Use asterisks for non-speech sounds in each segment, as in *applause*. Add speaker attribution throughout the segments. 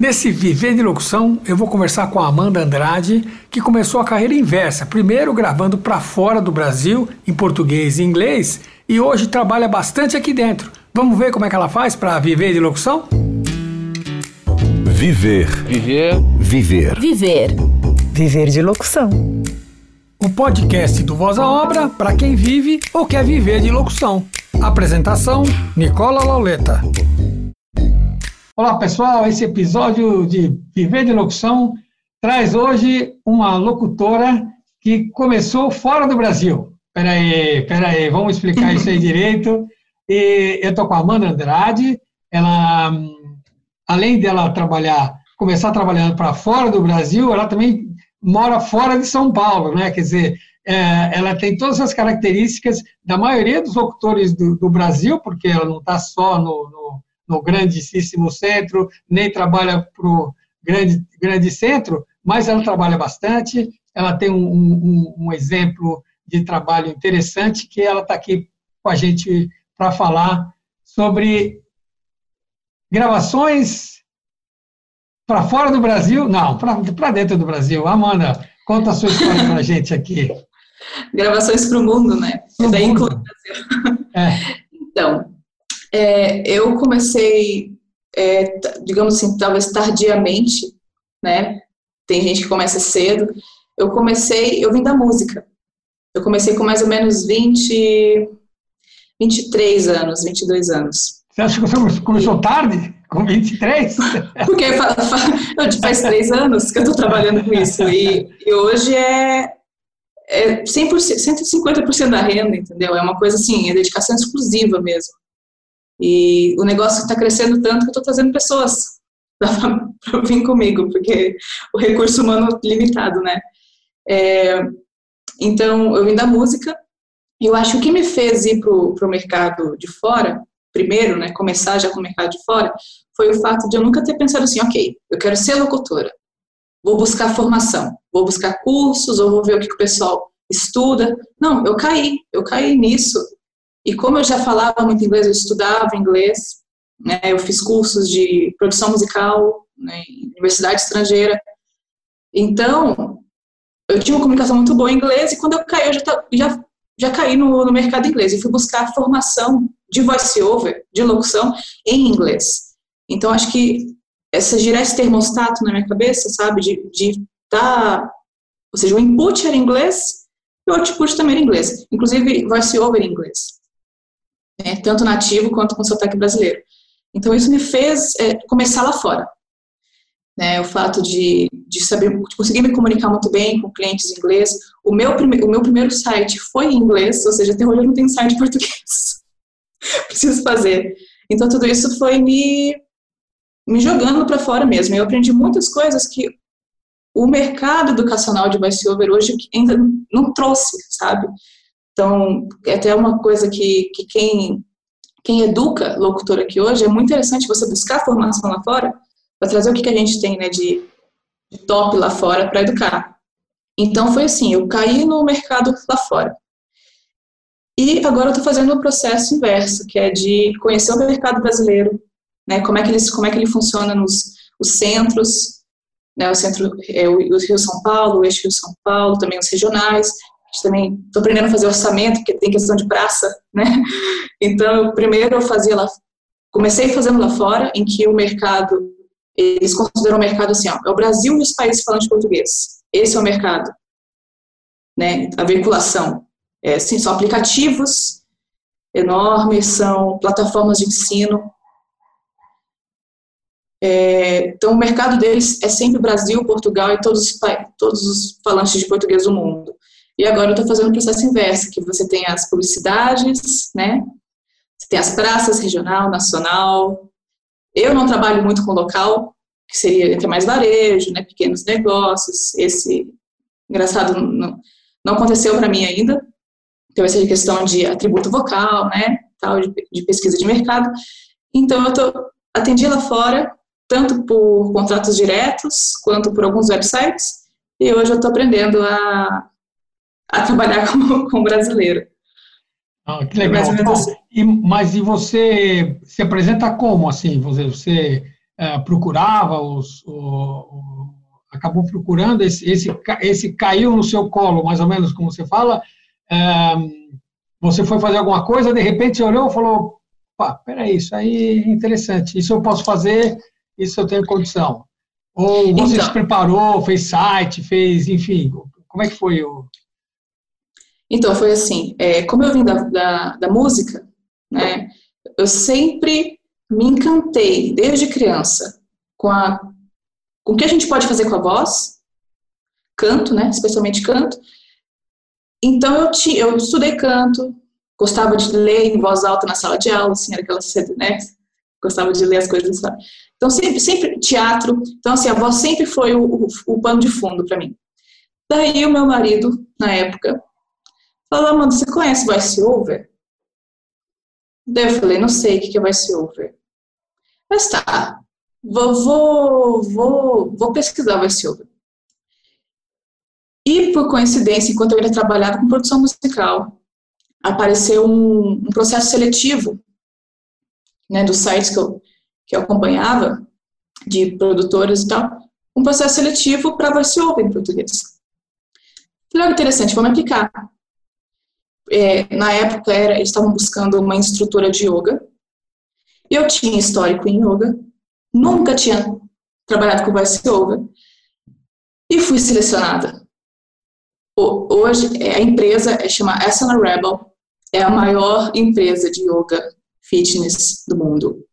Speaker 1: Nesse Viver de Locução, eu vou conversar com a Amanda Andrade, que começou a carreira inversa, primeiro gravando para fora do Brasil, em português e inglês, e hoje trabalha bastante aqui dentro. Vamos ver como é que ela faz para viver de locução?
Speaker 2: Viver. Viver. Viver.
Speaker 3: Viver.
Speaker 4: Viver de locução.
Speaker 1: O podcast do Voz à Obra para quem vive ou quer viver de locução. Apresentação: Nicola Lauleta. Olá pessoal, esse episódio de Viver de Locução traz hoje uma locutora que começou fora do Brasil. Peraí, peraí, vamos explicar isso aí *laughs* direito. E eu estou com a Amanda Andrade, ela, além dela trabalhar, começar trabalhando para fora do Brasil, ela também mora fora de São Paulo, né? Quer dizer, é, ela tem todas as características da maioria dos locutores do, do Brasil, porque ela não está só no, no no grandíssimo centro, nem trabalha para o grande, grande centro, mas ela trabalha bastante, ela tem um, um, um exemplo de trabalho interessante, que ela está aqui com a gente para falar sobre gravações para fora do Brasil, não, para dentro do Brasil. Amanda, conta a sua história para a gente aqui. *laughs*
Speaker 5: Gravações para o mundo, né? Pro Daí mundo. É. Então, é, eu comecei, é, digamos assim, talvez tardiamente, né? Tem gente que começa cedo. Eu comecei, eu vim da música. Eu comecei com mais ou menos 20, 23 anos, 22 anos.
Speaker 1: Você acha que você começou tarde? Com 23? *laughs*
Speaker 5: Porque faz três anos que eu estou trabalhando com isso. E, e hoje é, é 100%, 150% da renda, entendeu? É uma coisa assim, é dedicação exclusiva mesmo. E o negócio está crescendo tanto que eu estou trazendo pessoas *laughs* para vir comigo, porque o recurso humano é limitado, né? É, então, eu vim da música, e eu acho que o que me fez ir para o mercado de fora, primeiro, né, começar já com o mercado de fora, foi o fato de eu nunca ter pensado assim, ok, eu quero ser locutora, vou buscar formação, vou buscar cursos, ou vou ver o que o pessoal estuda. Não, eu caí, eu caí nisso e como eu já falava muito inglês, eu estudava inglês, né, eu fiz cursos de produção musical né, em universidade estrangeira. Então, eu tinha uma comunicação muito boa em inglês e quando eu caí, eu já, já, já caí no, no mercado inglês e fui buscar formação de voice-over, de locução em inglês. Então, acho que essa girar esse termostato na minha cabeça, sabe, de, de tá, ou seja, o input era inglês e o output também era inglês, inclusive voice-over em inglês né, tanto nativo quanto com sotaque brasileiro. Então, isso me fez é, começar lá fora. Né, o fato de, de saber, de conseguir me comunicar muito bem com clientes em inglês. O meu, prime, o meu primeiro site foi em inglês, ou seja, até hoje eu não tenho site em português. *laughs* Preciso fazer. Então, tudo isso foi me, me jogando para fora mesmo. Eu aprendi muitas coisas que o mercado educacional de voiceover hoje ainda não trouxe, sabe? Então, é até uma coisa que, que quem, quem educa locutor aqui hoje, é muito interessante você buscar formação lá fora para trazer o que, que a gente tem né, de, de top lá fora para educar. Então, foi assim, eu caí no mercado lá fora. E agora eu estou fazendo o processo inverso, que é de conhecer o mercado brasileiro, né, como, é que ele, como é que ele funciona nos os centros, né, o centro, é, o Rio São Paulo, o eixo Rio São Paulo, também os regionais, também estou aprendendo a fazer orçamento, porque tem questão de praça, *laughs* né? Então, primeiro eu fazia lá, comecei fazendo lá fora, em que o mercado, eles consideram o mercado assim, ó, é o Brasil e os países falantes português. Esse é o mercado, né? A veiculação. É, sim, são aplicativos enormes, são plataformas de ensino. É, então, o mercado deles é sempre Brasil, Portugal e todos os, todos os falantes de português do mundo. E agora eu estou fazendo o processo inverso, que você tem as publicidades, né? Você tem as praças regional, nacional. Eu não trabalho muito com local, que seria entre mais varejo, né? Pequenos negócios. Esse, engraçado, não, não aconteceu para mim ainda. Então, essa questão de atributo vocal, né? Tal, de, de pesquisa de mercado. Então, eu tô, atendi lá fora, tanto por contratos diretos, quanto por alguns websites. E hoje eu estou aprendendo a a trabalhar *laughs* com, com brasileiro.
Speaker 1: Ah, que legal. Assim. E, mas e você se apresenta como assim? Você, você é, procurava, os, o, acabou procurando, esse, esse, esse caiu no seu colo, mais ou menos como você fala, é, você foi fazer alguma coisa, de repente você olhou e falou, pá, peraí, isso aí é interessante, isso eu posso fazer, isso eu tenho condição. Ou você então, se preparou, fez site, fez, enfim, como é que foi o...
Speaker 5: Então, foi assim, é, como eu vim da, da, da música, né, eu sempre me encantei, desde criança, com, a, com o que a gente pode fazer com a voz, canto, né, especialmente canto. Então, eu, ti, eu estudei canto, gostava de ler em voz alta na sala de aula, assim, era aquela né, gostava de ler as coisas, sabe? Então, sempre, sempre teatro. Então, assim, a voz sempre foi o, o, o pano de fundo para mim. Daí, o meu marido, na época, falou, Amanda, você conhece voice over? Daí eu falei, não sei o que é voice over. Mas tá, vou, vou, vou, vou pesquisar voice over. E, por coincidência, enquanto eu ainda trabalhava com produção musical, apareceu um, um processo seletivo né, dos sites que eu, que eu acompanhava, de produtoras e tal, um processo seletivo para voice over em português. Falei, interessante, vamos aplicar é, na época era, eles estavam buscando uma instrutora de yoga. Eu tinha histórico em yoga, nunca tinha trabalhado com voice yoga e fui selecionada. Hoje é, a empresa é chama Asana Rebel, é a maior empresa de yoga fitness do mundo.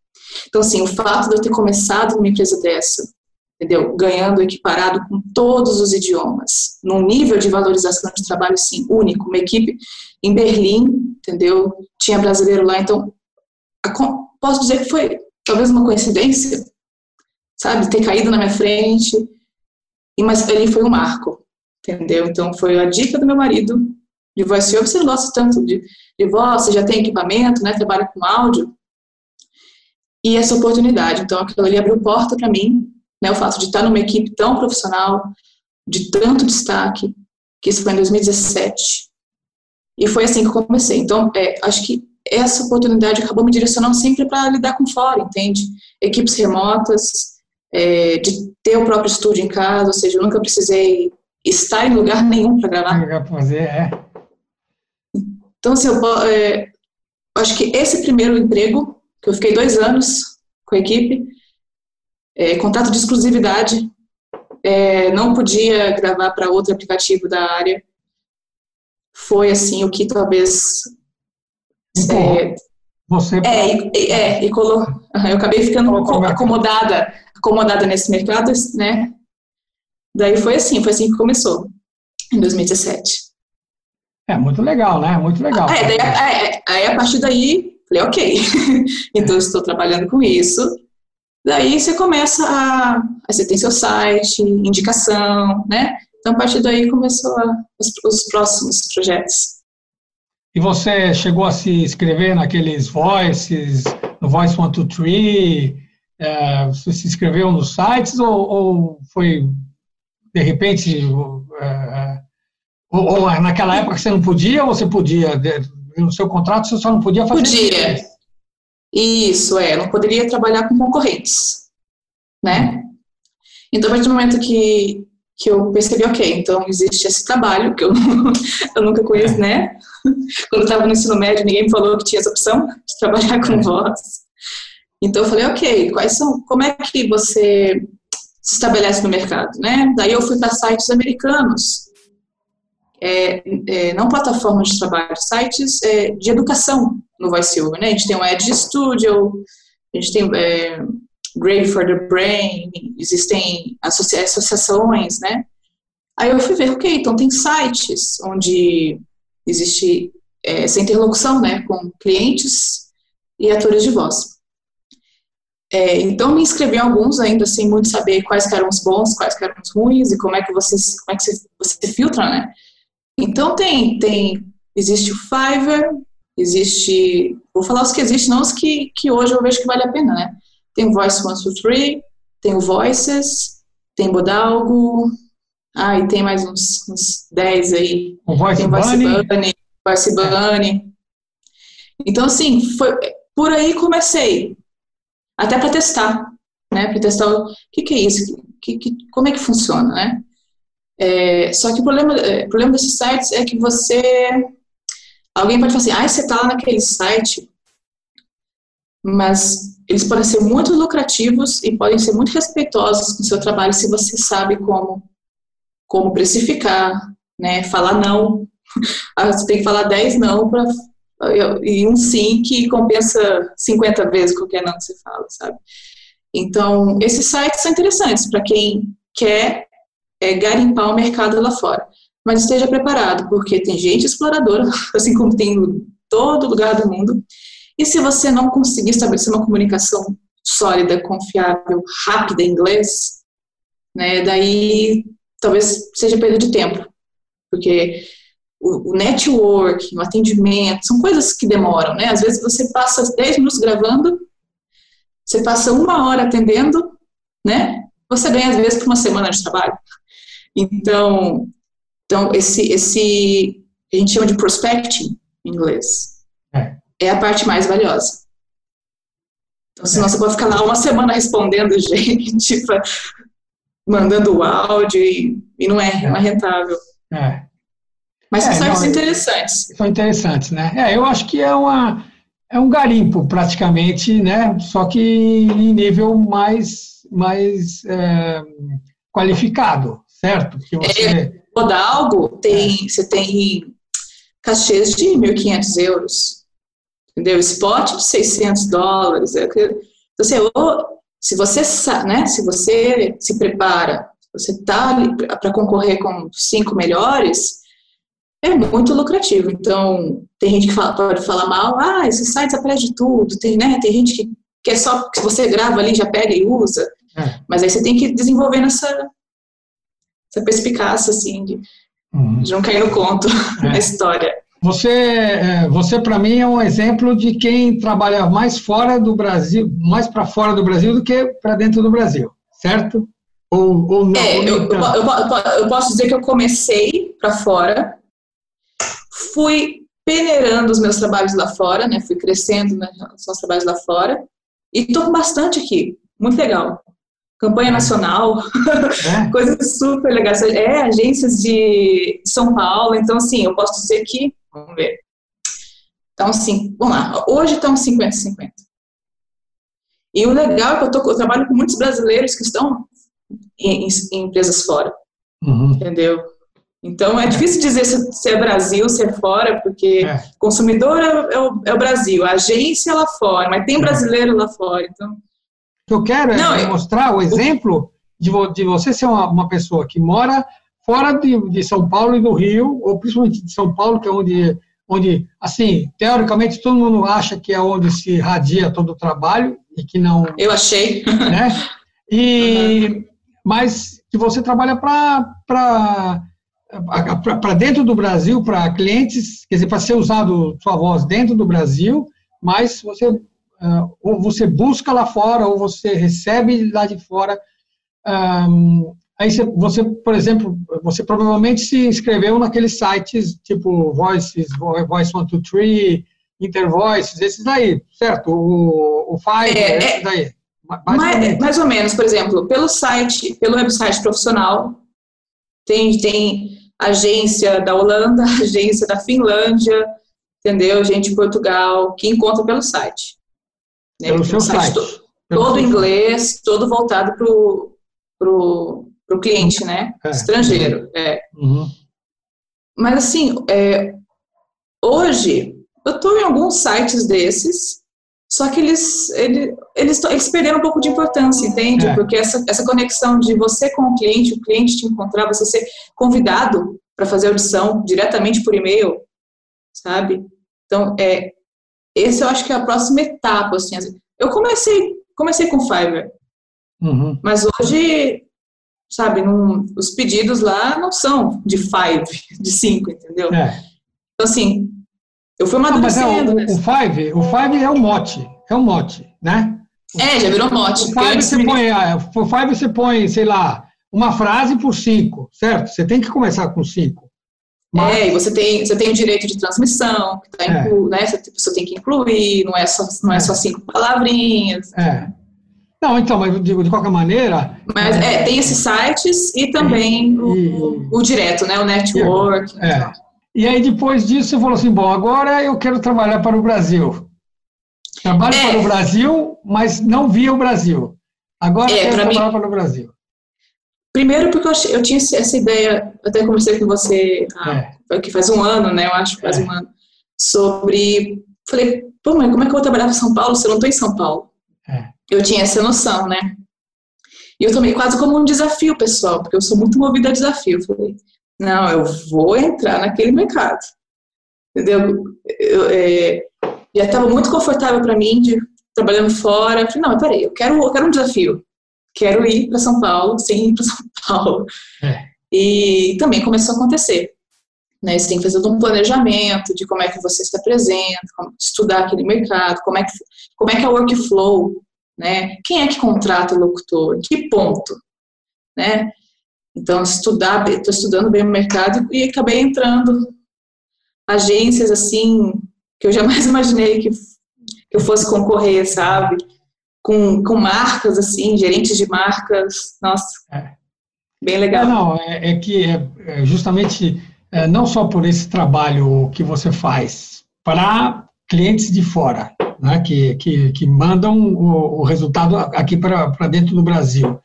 Speaker 5: Então, assim, o fato de eu ter começado numa empresa dessa, entendeu? Ganhando equiparado com todos os idiomas, num nível de valorização de trabalho, sim, único, uma equipe em Berlim, entendeu? Tinha brasileiro lá, então posso dizer que foi talvez uma coincidência, sabe, ter caído na minha frente, mas ele foi um marco, entendeu? Então foi a dica do meu marido de voice over, você gosta tanto de, de voz, você já tem equipamento, né, trabalha com áudio, e essa oportunidade, então aquilo ali abriu porta para mim, né, o fato de estar numa equipe tão profissional, de tanto destaque, que isso foi em 2017, e foi assim que eu comecei. Então, é, acho que essa oportunidade acabou me direcionando sempre para lidar com fora, entende? Equipes remotas, é, de ter o próprio estúdio em casa, ou seja, eu nunca precisei estar em lugar nenhum para gravar.
Speaker 1: Fazer, é.
Speaker 5: Então, assim, eu, é, acho que esse primeiro emprego, que eu fiquei dois anos com a equipe, é, contrato de exclusividade, é, não podia gravar para outro aplicativo da área, foi assim o que talvez
Speaker 1: é, você
Speaker 5: é, e, é, e colo, eu acabei ficando acomodada acomodada nesse mercado né? Daí foi assim foi assim que começou em 2017
Speaker 1: é muito legal né? Muito legal.
Speaker 5: É, daí, é, aí a partir daí falei ok. *laughs* Então estou trabalhando com isso daí você começa a você tem seu site indicação né então, a partir daí começou a, os, os, próximos projetos.
Speaker 1: E você chegou a se inscrever naqueles Voices, no Voice 123? É, você se inscreveu nos sites ou, ou foi, de repente, é, ou, ou, naquela época você não podia ou você podia? No seu contrato você só não podia fazer
Speaker 5: Podia. Isso, é. Não poderia trabalhar com concorrentes, né? Então, a partir do momento que que eu percebi, ok, então existe esse trabalho que eu, *laughs* eu nunca conheço, né? Quando eu estava no ensino médio, ninguém me falou que tinha essa opção de trabalhar com voz. Então eu falei, ok, quais são, como é que você se estabelece no mercado, né? Daí eu fui para sites americanos, é, é, não plataformas de trabalho, sites é, de educação no VoiceOver, né? A gente tem o Edge Studio, a gente tem é, Grave for the Brain, existem associa associações, né? Aí eu fui ver, ok, então tem sites onde existe é, essa interlocução, né, com clientes e atores de voz. É, então me inscrevi em alguns ainda sem muito saber quais eram os bons, quais eram os ruins e como é que você, como é que você, você filtra, né? Então tem, tem, existe o Fiverr, existe, vou falar os que existem, não os que, que hoje eu vejo que vale a pena, né? Tem o Voice 123, tem o Voices, tem Bodalgo, ah, e tem mais uns, uns 10 aí.
Speaker 1: O Voice
Speaker 5: tem
Speaker 1: o Voice Bunny. Bunny,
Speaker 5: Voice Bunny. Então, assim, foi, por aí comecei, até para testar, né, para testar o que, que é isso, que, que, como é que funciona, né? É, só que o problema, é, o problema desses sites é que você, alguém pode falar assim, ah, você está lá naquele site, mas eles podem ser muito lucrativos e podem ser muito respeitosos com o seu trabalho se você sabe como, como precificar, né, falar não. *laughs* Ah, você tem que falar 10 não para e um sim que compensa 50 vezes qualquer não que você fala, sabe? Então, esses sites são interessantes para quem quer é, garimpar o mercado lá fora. Mas esteja preparado, porque tem gente exploradora, *laughs* assim como tem em todo lugar do mundo. E se você não conseguir estabelecer uma comunicação sólida, confiável, rápida em inglês, né, daí talvez seja perda de tempo. Porque o, network, o atendimento, são coisas que demoram, né? Às vezes você passa 10 minutos gravando, você passa uma hora atendendo, né? Você ganha, às vezes, por uma semana de trabalho. Então, então esse, esse a gente chama de prospecting em inglês. É, é a parte mais valiosa. Então, senão é. você pode ficar lá uma semana respondendo *laughs* gente, mandando áudio e, e não, é, não é rentável. É. Mas são é, sites não, interessantes.
Speaker 1: São interessantes, né? É, eu acho que é, uma, é um garimpo, praticamente, né? Só que em nível mais, mais é, qualificado, certo?
Speaker 5: Porque você... É, Rodalgo tem, é. você tem cachês de 1.500 euros, entendeu? Spot de 600 dólares. É então, assim, se você, né, se você se prepara, você está para concorrer com cinco melhores, é muito lucrativo. Então, tem gente que fala, pode falar mal, ah, esses sites aparecem de tudo. Tem, né, tem gente que quer só que você grava ali, já pega e usa. É. Mas aí você tem que desenvolver essa, essa perspicácia, assim, de, uhum. de não cair no conto *laughs* é. da história.
Speaker 1: Você, é, você para mim, é um exemplo de quem trabalha mais fora do Brasil, mais para fora do Brasil do que para dentro do Brasil, certo?
Speaker 5: Ou, ou não? É, eu, eu, eu, eu posso dizer que eu comecei para fora, fui peneirando os meus trabalhos lá fora, né? Fui crescendo nos meus trabalhos lá fora e estou bastante aqui, muito legal. Campanha nacional, é. *laughs* coisas super legais. É, agências de São Paulo, então assim, eu posso dizer que, vamos ver. Então, assim, vamos lá, hoje estão 50-50. E o legal é que eu, tô, eu trabalho com muitos brasileiros que estão em, em, em empresas fora, uhum. entendeu? Então, é difícil dizer se é Brasil, se é fora, porque é. consumidor é, é, o, é, o, Brasil, a agência é lá fora, mas tem é. brasileiro lá fora. Então... O
Speaker 1: que eu quero é Não, mostrar o exemplo de, de você ser uma, uma pessoa que mora fora de, de, São Paulo e do Rio, ou principalmente de São Paulo, que é onde, onde, assim, teoricamente todo mundo acha que é onde se radia todo o trabalho e que não.
Speaker 5: Eu achei.
Speaker 1: Né? *laughs* E, uhum. Mas que você trabalha para para dentro do Brasil, para clientes, quer dizer, para ser usado sua voz dentro do Brasil, mas você ou você busca lá fora ou você recebe lá de fora. Aí você, por exemplo, você provavelmente se inscreveu naqueles sites tipo Voices, Voice 123, Intervoices, esses daí, certo? O, o Fiverr, é, esses daí.
Speaker 5: Mais, mais ou menos, por exemplo, pelo site, pelo website profissional, tem, tem agência da Holanda, *laughs* agência da Finlândia, entendeu? Gente de Portugal, que encontra pelo site.
Speaker 1: Né? Pelo seu site.
Speaker 5: Todo, todo inglês, todo voltado para o pro, pro cliente, né? É. Estrangeiro. É. Uhum. Mas assim, é, hoje eu estou em alguns sites desses só que eles, eles, eles, eles perderam um pouco de importância, entende? É. Porque essa, essa conexão de você com o cliente, o cliente te encontrar, você ser convidado para fazer audição diretamente por e-mail, sabe? Então, é, esse eu acho que é a próxima etapa, assim. Eu comecei, comecei com Fiverr, uhum. mas hoje, sabe, não, os pedidos lá não são de five, *laughs* de cinco, entendeu? É. Então, assim, eu fui amadurecendo.
Speaker 1: Mas é, o, o, Five, o Five é o mote, é o mote, né?
Speaker 5: É, já virou mote.
Speaker 1: O Five, você põe, o Five você põe, sei lá, uma frase por cinco, certo? Você tem que começar com cinco.
Speaker 5: Mas... É, e você tem, você tem o direito de transmissão, que tá é. inclu, né? Você, você, tem que incluir, não é só, não é, é só cinco palavrinhas.
Speaker 1: É. Não, então, mas digo, de qualquer maneira.
Speaker 5: Mas é, tem esses sites e também e, o, o, direto, né? O network.
Speaker 1: E, é. e aí depois disso você falou assim: bom, agora eu quero trabalhar para o Brasil. Trabalho é. para o Brasil, mas não via o Brasil. Agora é, eu quero trabalhar mim, para o Brasil.
Speaker 5: Primeiro porque eu, eu, tinha essa ideia, até conversei com você ah, é. que faz um ano, né? Eu acho que faz é. um ano, sobre. Falei, pô, mas como é que eu vou trabalhar para São Paulo se eu não estou em São Paulo? É. Eu tinha essa noção, né? E eu tomei quase como um desafio, pessoal, porque eu sou muito movida a desafio. Falei, não, eu vou entrar naquele mercado. Entendeu? Eu, é, já estava muito confortável para mim de trabalhando fora. Eu falei, não, peraí, eu quero, eu quero um desafio. Quero ir para São Paulo sem ir para São *laughs* Paulo. É. E também começou a acontecer. Né, você tem que fazer um planejamento de como é que você se apresenta, estudar aquele mercado, como é que, como é, que é o workflow, né? Quem é que contrata o locutor? Em que ponto? Né? Então, estudar, estou estudando bem o mercado e acabei entrando agências assim que eu jamais *laughs* imaginei que, que eu fosse concorrer, sabe? Com, com marcas assim, gerentes de marcas, nossa, é. bem legal.
Speaker 1: É, não, é, é que é, é justamente é, não só por esse trabalho que você faz para clientes de fora, né, que, que, que mandam o, o resultado aqui para dentro do Brasil.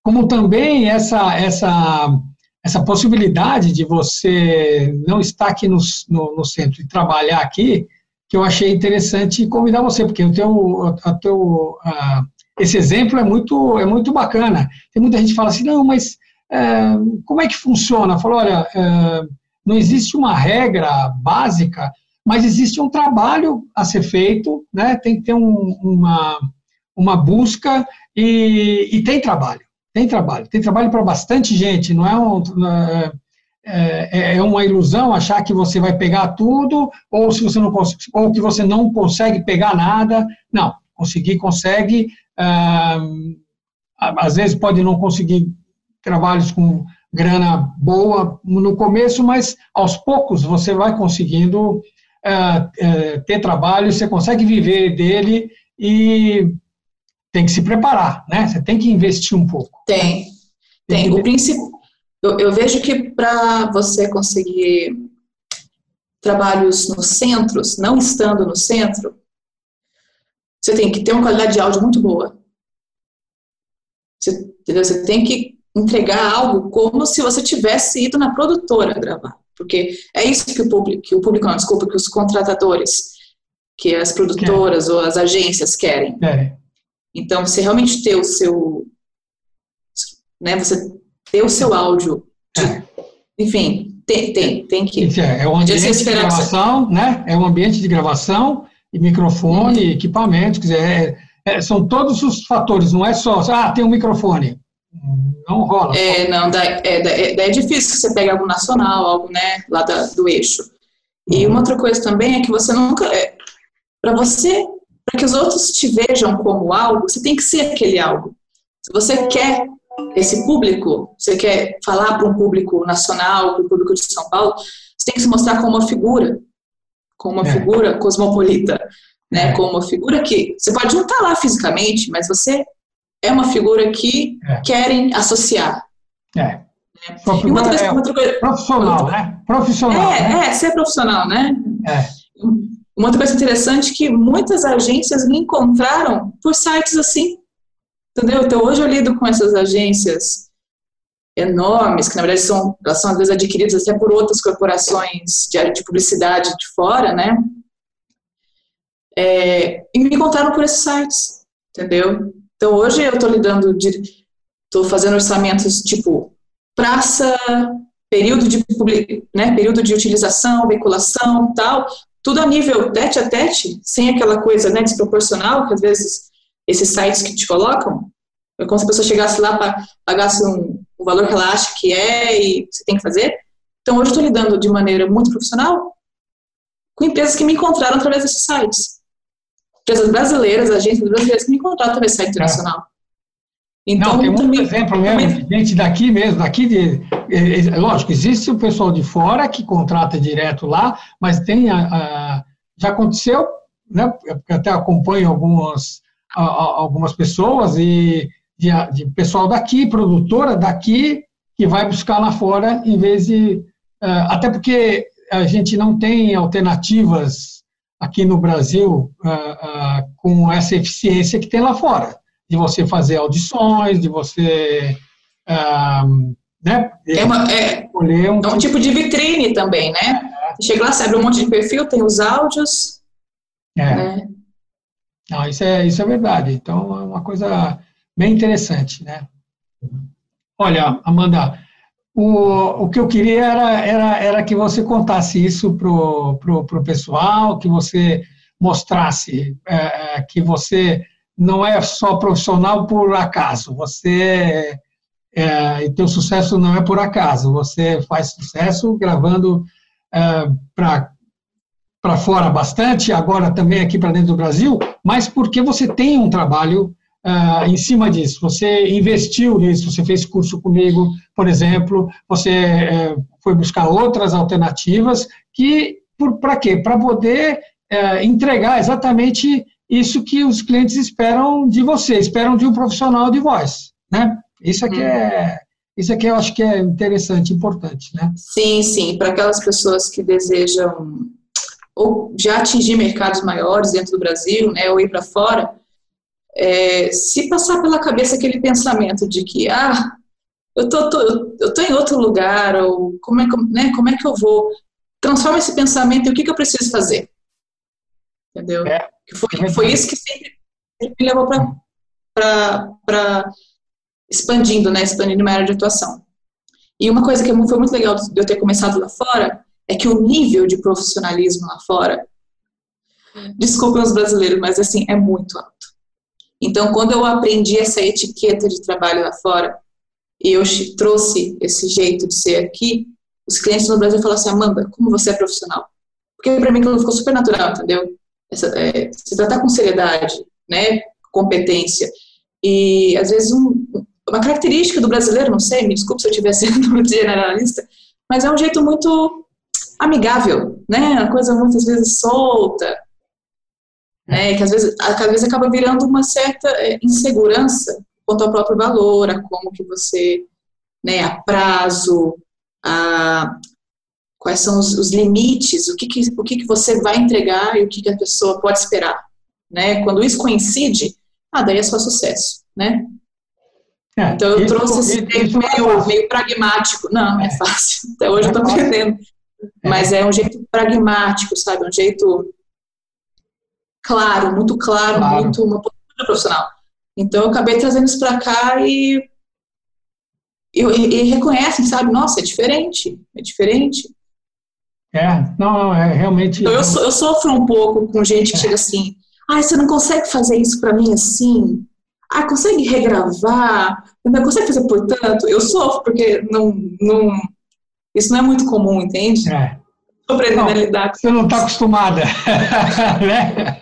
Speaker 1: Como também essa, essa, essa possibilidade de você não estar aqui no, no, no centro e trabalhar aqui, que eu achei interessante convidar você, porque o teu, a teu, a, esse exemplo é muito, é muito bacana. Tem muita gente que fala assim, não, mas é, como é que funciona? Falou, olha, é, não existe uma regra básica mas existe um trabalho a ser feito, né? tem que ter um, uma, uma busca e, e, tem trabalho, tem trabalho, tem trabalho para bastante gente, não é, um, é, é, é, uma ilusão achar que você vai pegar tudo ou se você não ou que você não consegue pegar nada, não, conseguir consegue, ah, às vezes pode não conseguir trabalhos com grana boa no começo, mas aos poucos você vai conseguindo é, é, ter trabalho, você consegue viver dele e tem que se preparar, né? Você tem que investir um pouco.
Speaker 5: Tem, tem. O princípio, eu, eu vejo que para você conseguir trabalhos nos centros, não estando no centro, você tem que ter uma qualidade de áudio muito boa. Você, entendeu? você tem que entregar algo como se você tivesse ido na produtora gravar. Porque é isso que o público, que o público não, desculpa, que os contratadores, que as produtoras ou as agências querem. É. Então, você realmente ter o seu, né, você ter o seu áudio, é. enfim, tem, tem, tem que.
Speaker 1: É, é um ambiente de gravação, né? É um ambiente de gravação e microfone, uhum. equipamento, quer dizer, é, é, são todos os fatores, não é só, ah, tem um microfone não rola.
Speaker 5: É, não, daí é, é, é difícil você pegar algo nacional, algo, né, lá da, do eixo. E uhum. uma outra coisa também é que você nunca, é, para você, para que os outros te vejam como algo, você tem que ser aquele algo. Se você quer esse público, você quer falar para um público nacional, para o público de São Paulo, você tem que se mostrar como uma figura, como uma é. figura cosmopolita, né? É. Como uma figura que você pode não estar lá fisicamente, mas você é uma figura que é. querem associar.
Speaker 1: É. Né? Uma outra, é outra coisa, profissional, outra, né? Profissional.
Speaker 5: É,
Speaker 1: né?
Speaker 5: é, ser profissional, né? É. Uma outra coisa interessante é que muitas agências me encontraram por sites assim. Entendeu? Então hoje eu lido com essas agências enormes, que na verdade são, elas são às vezes adquiridas até por outras corporações de área de publicidade de fora, né? É, e me encontraram por esses sites, entendeu? Então, hoje eu estou lidando, estou fazendo orçamentos tipo praça, período de, né, período de utilização, veiculação, tal, tudo a nível tete a tete, sem aquela coisa né, desproporcional que às vezes esses sites que te colocam, é como se a pessoa chegasse lá pagasse um, um valor que ela acha que é e você tem que fazer. Então, hoje eu estou lidando de maneira muito profissional com empresas que me encontraram através desses sites empresas brasileiras, agências brasileiras que me contratam também site internacional.
Speaker 1: Então, Não, tem muito também, exemplo mesmo, também... gente daqui mesmo, daqui de, é, é, lógico, existe o pessoal de fora que contrata direto lá, mas tem a, a já aconteceu, né, até acompanho algumas, algumas pessoas e de, de, pessoal daqui, produtora daqui, que vai buscar lá fora, em vez de. Uh, até porque a gente não tem alternativas aqui no Brasil uh, uh, com essa eficiência que tem lá fora, de você fazer audições, de você.
Speaker 5: né, é, uma, é, um, é um tipo, tipo de vitrine também, né? Você chega lá, você abre um monte de perfil, tem os áudios.
Speaker 1: É. Né? Não, isso é, isso é verdade. Então, é uma coisa bem interessante, né? Olha, Amanda, o, o que eu queria era, era, era que você contasse isso para o pro, pro pessoal, que você mostrasse é, é, que você não é só profissional por acaso, você é, e teu sucesso não é por acaso, você faz sucesso gravando é, para para fora bastante, agora também aqui para dentro do Brasil, mas porque você tem um trabalho uh, em cima disso. Você investiu nisso, você fez curso comigo, por exemplo, você uh, foi buscar outras alternativas que, para quê? Para poder uh, entregar exatamente isso que os clientes esperam de você, esperam de um profissional de voz, né? Isso aqui hum. é isso aqui eu acho que é interessante, importante, né?
Speaker 5: Sim, sim. Para aquelas pessoas que desejam ou já atingir mercados maiores dentro do Brasil, né, ou ir para fora, é, se passar pela cabeça aquele pensamento de que, ah, eu tô, tô, eu tô em outro lugar, ou como é, né, como é que eu vou? Transforma esse pensamento em o que, que eu preciso fazer. Entendeu? É, foi, é foi isso que sempre me levou para expandindo, né, expandindo minha área de atuação. E uma coisa que foi muito legal de eu ter começado lá fora é que o nível de profissionalismo lá fora, desculpem os brasileiros, mas assim, é muito alto. Então, quando eu aprendi essa etiqueta de trabalho lá fora, e eu trouxe esse jeito de ser aqui, os clientes no Brasil falam assim, Amanda, como você é profissional? Porque para mim aquilo ficou super natural, entendeu? Essa, é, se tratar com seriedade, né, competência, e às vezes um, uma característica do brasileiro, não sei, me desculpe se eu estiver *laughs* sendo generalista, mas é um jeito muito amigável, né? Uma coisa muitas vezes solta, né? Que às vezes, às vezes acaba virando uma certa é, insegurança quanto ao próprio valor, a como que você, né? A prazo, a quais são os, os limites, o que que, o que que você vai entregar e o que que a pessoa pode esperar, né? Quando isso coincide, ah, daí é só sucesso, né? É, então eu trouxe esse meio, é meio pragmático. Não, não é, é fácil. Até hoje eu estou aprendendo. É. Mas é um jeito pragmático, sabe? Um jeito claro, muito claro, claro. muito uma postura profissional. Então eu acabei trazendo isso para cá e, e, e, reconhecem, sabe? Nossa, é diferente, é diferente.
Speaker 1: É, não, é realmente.
Speaker 5: Então, eu, eu sofro um pouco com gente que é. chega assim, ah, você não consegue fazer isso para mim assim? Ah, consegue regravar? Não consegue fazer por tanto? Eu sofro porque não, não isso não é muito comum, entende? É. Estou aprendendo não, a lidar com
Speaker 1: Você não está acostumada. *laughs*
Speaker 5: né?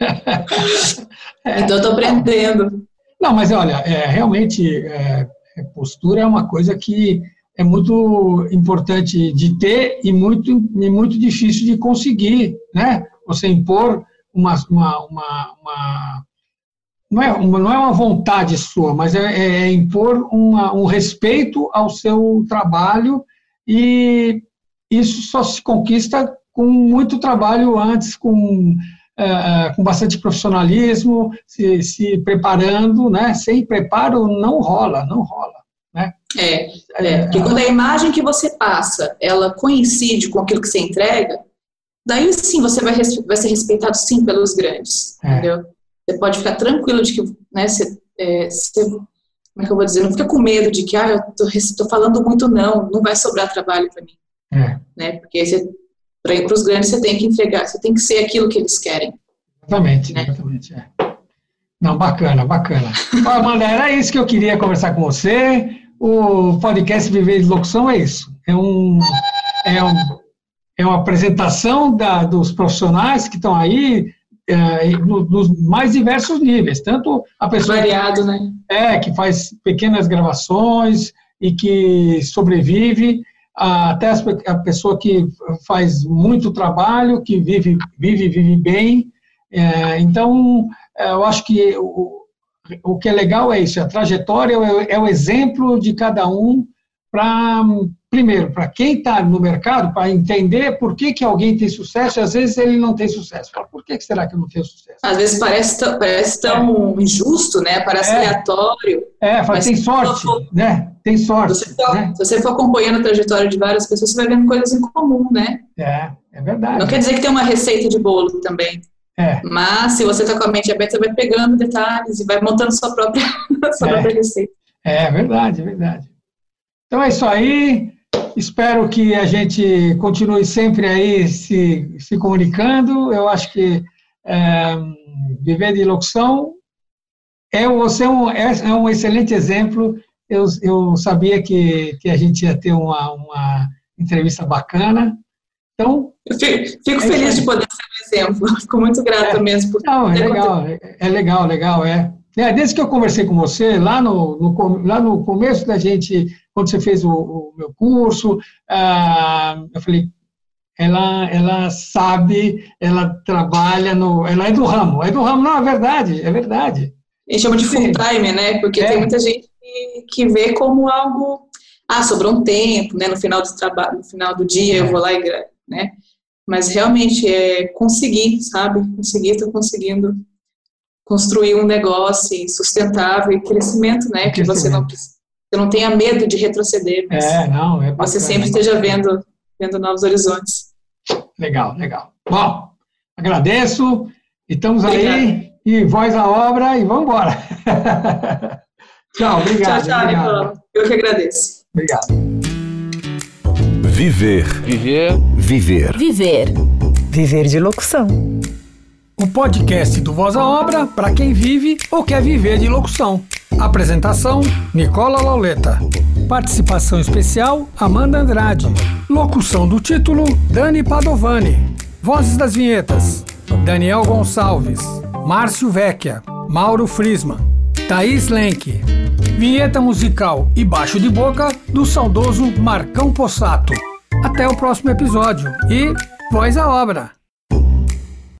Speaker 5: Então, estou aprendendo.
Speaker 1: Não, mas olha, é, realmente, é, é, postura é uma coisa que é muito importante de ter e muito, e muito difícil de conseguir, né? Você impor uma, uma, uma, uma não é, uma, não é uma vontade sua, mas é, é impor uma, um respeito ao seu trabalho e isso só se conquista com muito trabalho antes, com, é, com bastante profissionalismo, se, se preparando, né? Sem preparo não rola, não rola. Né?
Speaker 5: É, é, porque quando a imagem que você passa, ela coincide com aquilo que você entrega, daí sim você vai, vai ser respeitado sim pelos grandes, é. entendeu? Você pode ficar tranquilo de que né, você, é, você como é que eu vou dizer, não fica com medo de que, ah, eu tô, tô falando muito não, não vai sobrar trabalho para mim. É. Né? Porque para ir para os grandes você tem que entregar, você tem que ser aquilo que eles querem.
Speaker 1: Exatamente, né? exatamente. É. Não, bacana, bacana. Amanda, era isso que eu queria conversar com você. O podcast Viver de Locução é isso. É, um, é, um, é uma apresentação da, dos profissionais que estão aí, nos mais diversos níveis, tanto a pessoa
Speaker 5: variado, que, né?
Speaker 1: É que faz pequenas gravações e que sobrevive, até a pessoa que faz muito trabalho, que vive vive vive bem. É, então, é, eu acho que o, o que é legal é isso, a trajetória é, é o exemplo de cada um para, primeiro, para quem está no mercado, para entender por que, que alguém tem sucesso e às vezes ele não tem sucesso. Fala, por que, que será que eu não tenho sucesso?
Speaker 5: Às vezes parece, tão, parece tão é. injusto, né? Parece é. aleatório.
Speaker 1: É, fala, tem sorte, for, né? Tem sorte.
Speaker 5: Se você, for, né? se você for acompanhando a trajetória de várias pessoas, você vai vendo coisas em comum, né?
Speaker 1: É, é verdade.
Speaker 5: Não quer dizer que tem uma receita de bolo também. É. Mas se você está com a mente aberta, você vai pegando detalhes e vai montando sua própria, *laughs* sua é. própria receita.
Speaker 1: É verdade, é verdade. Então é isso aí. Espero que a gente continue sempre aí se, se comunicando. Eu acho que é, viver de locução é, você é um, é, é um excelente exemplo. Eu, eu sabia que, que a gente ia ter uma, uma entrevista bacana. Então,
Speaker 5: eu fico, é feliz de poder ser um exemplo. *laughs* Fico muito grata
Speaker 1: é,
Speaker 5: mesmo. Por
Speaker 1: não, é legal, é, é, legal, legal, é. Desde que eu conversei com você, lá no, no lá no começo da gente, quando você fez o, o meu curso, ah, eu falei, ela, ela sabe, ela trabalha no, ela é do ramo, é do ramo, não, é verdade, é verdade.
Speaker 5: A gente chama de full time, né? Porque é. tem muita gente que, que vê como algo, ah, sobrou um tempo, né? No final do trabalho, no final do dia, eu é. vou lá e né? Mas realmente é conseguir, sabe? Conseguir, estou conseguindo construir um negócio sustentável e crescimento, né? Que você não você não tenha medo de retroceder,
Speaker 1: mas é, não, é
Speaker 5: você sempre esteja vendo vendo novos horizontes.
Speaker 1: Legal, legal. Bom, agradeço. Estamos aí e voz à obra e vamos embora. *laughs* tchau, obrigado.
Speaker 5: Tchau, tchau, Nicolau. Eu que agradeço.
Speaker 1: Obrigado.
Speaker 2: Viver. Viver. Viver.
Speaker 4: Viver. Viver de locução.
Speaker 1: O podcast do Voz à Obra para quem vive ou quer viver de locução. Apresentação: Nicola Lauleta. Participação especial: Amanda Andrade. Locução do título: Dani Padovani. Vozes das vinhetas: Daniel Gonçalves, Márcio Vecchia, Mauro Frisman, Thaís Lenk. Vinheta musical e baixo de boca do saudoso Marcão Possato. Até o próximo episódio e voz à obra!